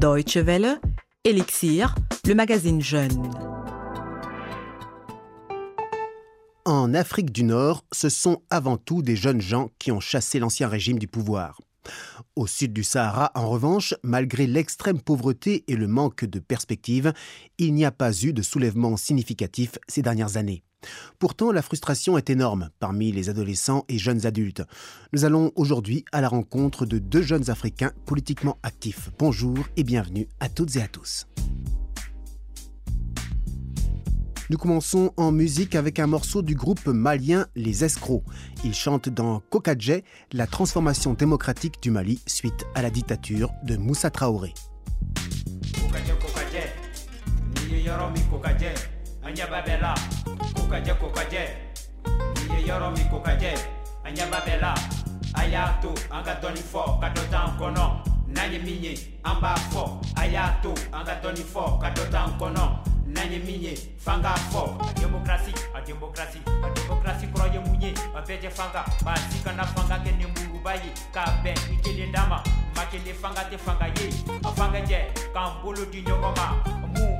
Deutsche Welle, Elixir, le magazine Jeune. En Afrique du Nord, ce sont avant tout des jeunes gens qui ont chassé l'ancien régime du pouvoir. Au sud du Sahara, en revanche, malgré l'extrême pauvreté et le manque de perspectives, il n'y a pas eu de soulèvement significatif ces dernières années. Pourtant, la frustration est énorme parmi les adolescents et jeunes adultes. Nous allons aujourd'hui à la rencontre de deux jeunes Africains politiquement actifs. Bonjour et bienvenue à toutes et à tous. Nous commençons en musique avec un morceau du groupe malien Les Escrocs. Ils chantent dans Kokadje la transformation démocratique du Mali suite à la dictature de Moussa Traoré. Kokaje kokaje. Ni ye yɔrɔ min kokajɛ a ɲɛba bɛɛ la a y'a to an ka dɔɔni fɔ ka dɔ t'an kɔnɔ n'an ye min ye an b'a fɔ a y'a t'an kɔnɔ n'an ye min ye fɔ a démocratie a démocratie kɔrɔ ye mun a bɛɛ fanga maa si kana fanga kɛ nenburuba ye k'a bɛn i kelen d'a ma kelen fanga tɛ fanga ye. A fanga jɛ k'an bolo di ɲɔgɔn ma mun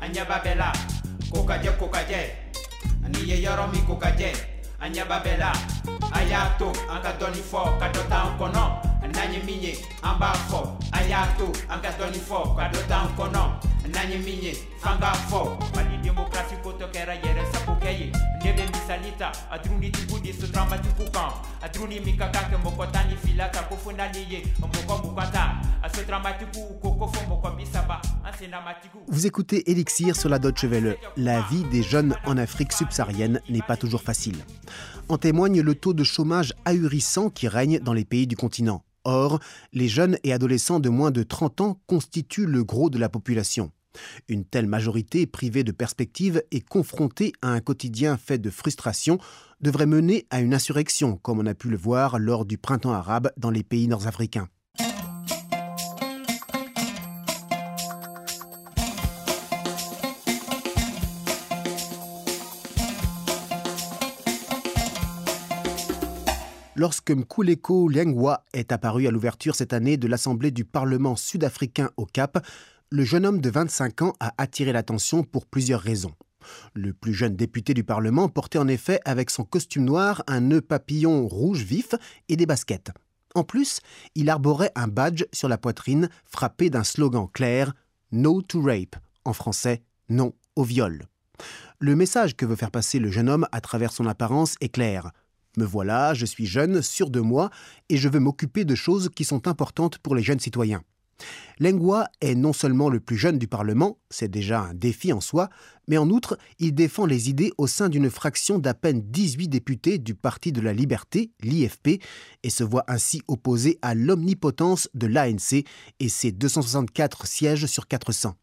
a ɲɛba bɛɛ la ko ka jɛ ko ka jɛ ni ye yɔrɔ min ko ka jɛ a y'a to an ka dɔɔni fɔ ka dɔ t'an kɔnɔ n'an ye min ye an b'a fɔ a y'a to t'an kɔnɔ n'an ye min ye mali demokrasi ko tɔ kɛra yɛrɛ sagokɛ ye ne bɛ misali ta a durunitigiw ni sotaramatigiw kan a duruni min ka kan kɛ mɔgɔ tan ni fila ta ko fo ko fo mɔgɔ bi Vous écoutez Elixir sur la Deutsche Welle. La vie des jeunes en Afrique subsaharienne n'est pas toujours facile. En témoigne le taux de chômage ahurissant qui règne dans les pays du continent. Or, les jeunes et adolescents de moins de 30 ans constituent le gros de la population. Une telle majorité privée de perspectives et confrontée à un quotidien fait de frustration devrait mener à une insurrection, comme on a pu le voir lors du printemps arabe dans les pays nord-africains. Lorsque Mkuleko Liangwa est apparu à l'ouverture cette année de l'Assemblée du Parlement sud-africain au Cap, le jeune homme de 25 ans a attiré l'attention pour plusieurs raisons. Le plus jeune député du Parlement portait en effet avec son costume noir un nœud papillon rouge vif et des baskets. En plus, il arborait un badge sur la poitrine frappé d'un slogan clair No to rape, en français non au viol. Le message que veut faire passer le jeune homme à travers son apparence est clair. Me voilà, je suis jeune, sûr de moi, et je veux m'occuper de choses qui sont importantes pour les jeunes citoyens. Lengwa est non seulement le plus jeune du Parlement, c'est déjà un défi en soi, mais en outre, il défend les idées au sein d'une fraction d'à peine 18 députés du Parti de la Liberté, l'IFP, et se voit ainsi opposé à l'omnipotence de l'ANC et ses 264 sièges sur 400.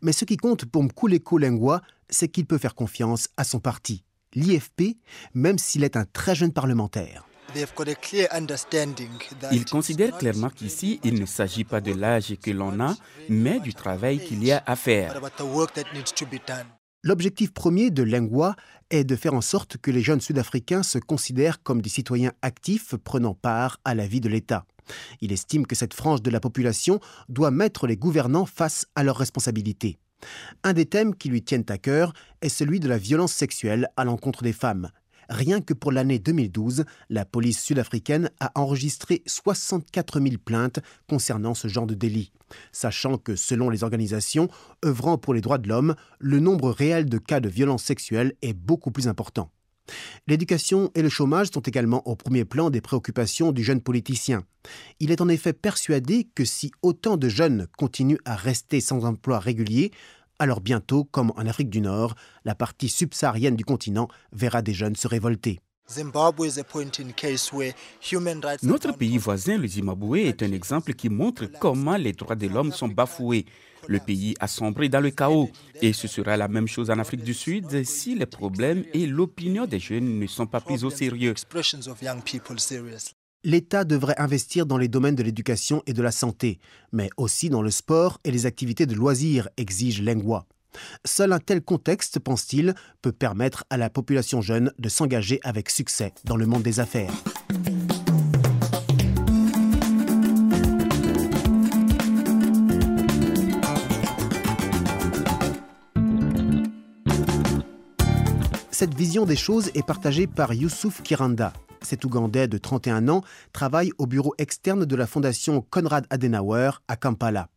Mais ce qui compte pour Mkuleko Lengwa, c'est qu'il peut faire confiance à son parti, l'IFP, même s'il est un très jeune parlementaire. Ils considèrent clairement qu'ici, il ne s'agit pas de l'âge que l'on a, mais du travail qu'il y a à faire. L'objectif premier de Lengwa est de faire en sorte que les jeunes sud-africains se considèrent comme des citoyens actifs prenant part à la vie de l'État. Il estime que cette frange de la population doit mettre les gouvernants face à leurs responsabilités. Un des thèmes qui lui tiennent à cœur est celui de la violence sexuelle à l'encontre des femmes. Rien que pour l'année 2012, la police sud-africaine a enregistré 64 000 plaintes concernant ce genre de délit, sachant que selon les organisations œuvrant pour les droits de l'homme, le nombre réel de cas de violence sexuelle est beaucoup plus important. L'éducation et le chômage sont également au premier plan des préoccupations du jeune politicien. Il est en effet persuadé que si autant de jeunes continuent à rester sans emploi régulier, alors bientôt, comme en Afrique du Nord, la partie subsaharienne du continent verra des jeunes se révolter. Notre pays voisin, le Zimbabwe, est un exemple qui montre comment les droits de l'homme sont bafoués. Le pays a sombré dans le chaos. Et ce sera la même chose en Afrique du Sud si les problèmes et l'opinion des jeunes ne sont pas pris au sérieux. L'État devrait investir dans les domaines de l'éducation et de la santé, mais aussi dans le sport et les activités de loisirs, exige Lengua. Seul un tel contexte, pense-t-il, peut permettre à la population jeune de s'engager avec succès dans le monde des affaires. Cette vision des choses est partagée par Youssouf Kiranda. Cet Ougandais de 31 ans travaille au bureau externe de la fondation Konrad Adenauer à Kampala.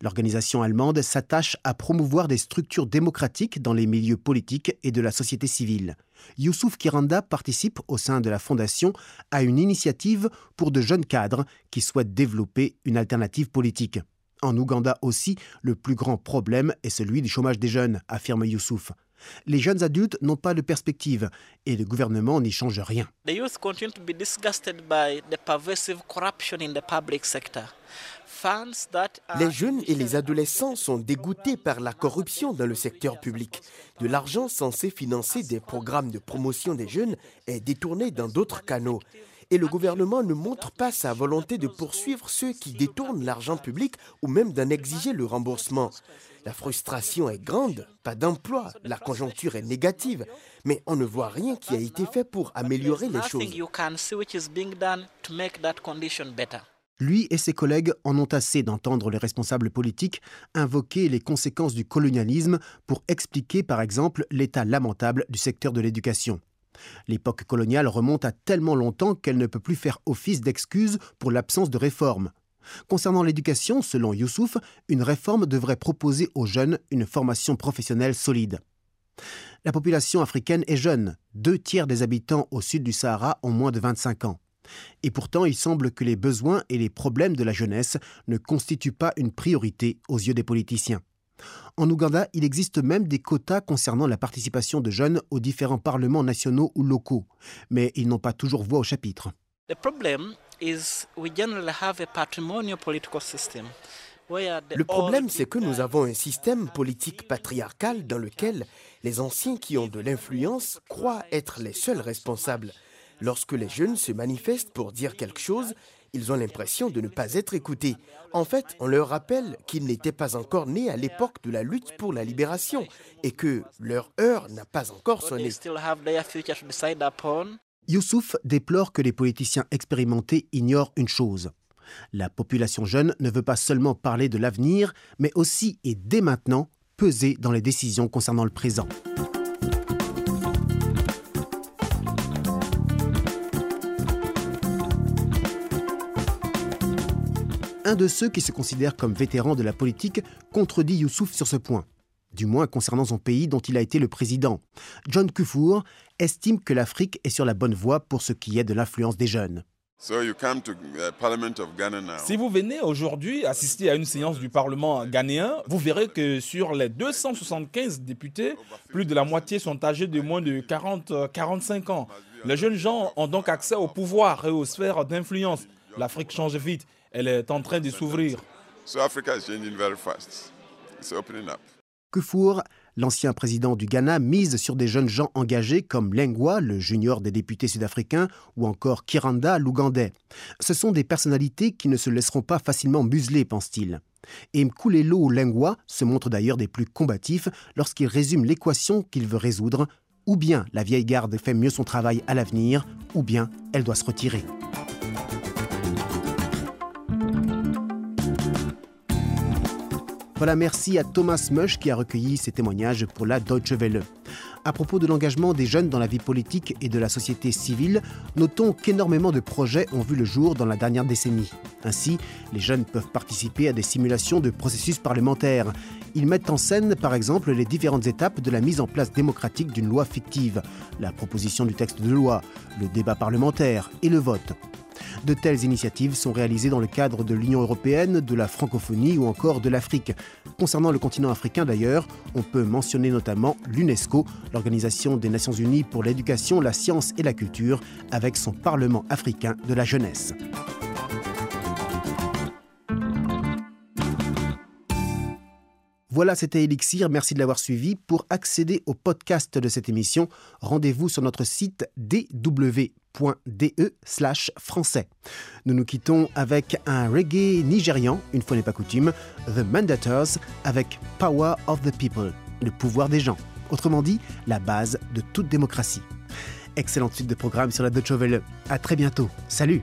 L'organisation allemande s'attache à promouvoir des structures démocratiques dans les milieux politiques et de la société civile. Youssouf Kiranda participe au sein de la fondation à une initiative pour de jeunes cadres qui souhaitent développer une alternative politique. En Ouganda aussi, le plus grand problème est celui du chômage des jeunes, affirme Youssouf. Les jeunes adultes n'ont pas de perspective et le gouvernement n'y change rien. Les jeunes et les adolescents sont dégoûtés par la corruption dans le secteur public. De l'argent censé financer des programmes de promotion des jeunes est détourné dans d'autres canaux. Et le gouvernement ne montre pas sa volonté de poursuivre ceux qui détournent l'argent public ou même d'en exiger le remboursement. La frustration est grande, pas d'emploi, la conjoncture est négative, mais on ne voit rien qui a été fait pour améliorer les choses. Lui et ses collègues en ont assez d'entendre les responsables politiques invoquer les conséquences du colonialisme pour expliquer par exemple l'état lamentable du secteur de l'éducation. L'époque coloniale remonte à tellement longtemps qu'elle ne peut plus faire office d'excuse pour l'absence de réforme. Concernant l'éducation, selon Youssouf, une réforme devrait proposer aux jeunes une formation professionnelle solide. La population africaine est jeune. Deux tiers des habitants au sud du Sahara ont moins de 25 ans. Et pourtant, il semble que les besoins et les problèmes de la jeunesse ne constituent pas une priorité aux yeux des politiciens. En Ouganda, il existe même des quotas concernant la participation de jeunes aux différents parlements nationaux ou locaux, mais ils n'ont pas toujours voix au chapitre. Le problème, c'est que nous avons un système politique patriarcal dans lequel les anciens qui ont de l'influence croient être les seuls responsables. Lorsque les jeunes se manifestent pour dire quelque chose, ils ont l'impression de ne pas être écoutés. En fait, on leur rappelle qu'ils n'étaient pas encore nés à l'époque de la lutte pour la libération et que leur heure n'a pas encore sonné. Youssouf déplore que les politiciens expérimentés ignorent une chose. La population jeune ne veut pas seulement parler de l'avenir, mais aussi et dès maintenant peser dans les décisions concernant le présent. Un de ceux qui se considèrent comme vétérans de la politique contredit Youssouf sur ce point, du moins concernant son pays dont il a été le président. John Kufour estime que l'Afrique est sur la bonne voie pour ce qui est de l'influence des jeunes. Uh, si vous venez aujourd'hui assister à une séance du Parlement ghanéen, vous verrez que sur les 275 députés, plus de la moitié sont âgés de moins de 40-45 ans. Les jeunes gens ont donc accès au pouvoir et aux sphères d'influence. L'Afrique change vite elle est en train de s'ouvrir. Kufour, l'ancien président du Ghana, mise sur des jeunes gens engagés comme Lengwa, le junior des députés sud-africains, ou encore Kiranda, l'Ougandais. Ce sont des personnalités qui ne se laisseront pas facilement museler, pense-t-il. Et Mkulelo Lengwa se montre d'ailleurs des plus combatifs lorsqu'il résume l'équation qu'il veut résoudre ou bien la vieille garde fait mieux son travail à l'avenir, ou bien elle doit se retirer. Voilà, merci à Thomas Mush qui a recueilli ces témoignages pour la Deutsche Welle. À propos de l'engagement des jeunes dans la vie politique et de la société civile, notons qu'énormément de projets ont vu le jour dans la dernière décennie. Ainsi, les jeunes peuvent participer à des simulations de processus parlementaires. Ils mettent en scène, par exemple, les différentes étapes de la mise en place démocratique d'une loi fictive, la proposition du texte de loi, le débat parlementaire et le vote. De telles initiatives sont réalisées dans le cadre de l'Union européenne, de la francophonie ou encore de l'Afrique. Concernant le continent africain d'ailleurs, on peut mentionner notamment l'UNESCO, l'Organisation des Nations Unies pour l'éducation, la science et la culture, avec son Parlement africain de la jeunesse. Voilà, c'était Elixir. Merci de l'avoir suivi. Pour accéder au podcast de cette émission, rendez-vous sur notre site dw.de français. Nous nous quittons avec un reggae nigérian, une fois n'est pas coutume, The Mandators, avec Power of the People, le pouvoir des gens. Autrement dit, la base de toute démocratie. Excellente suite de programme sur la Deutsche Welle. À très bientôt. Salut!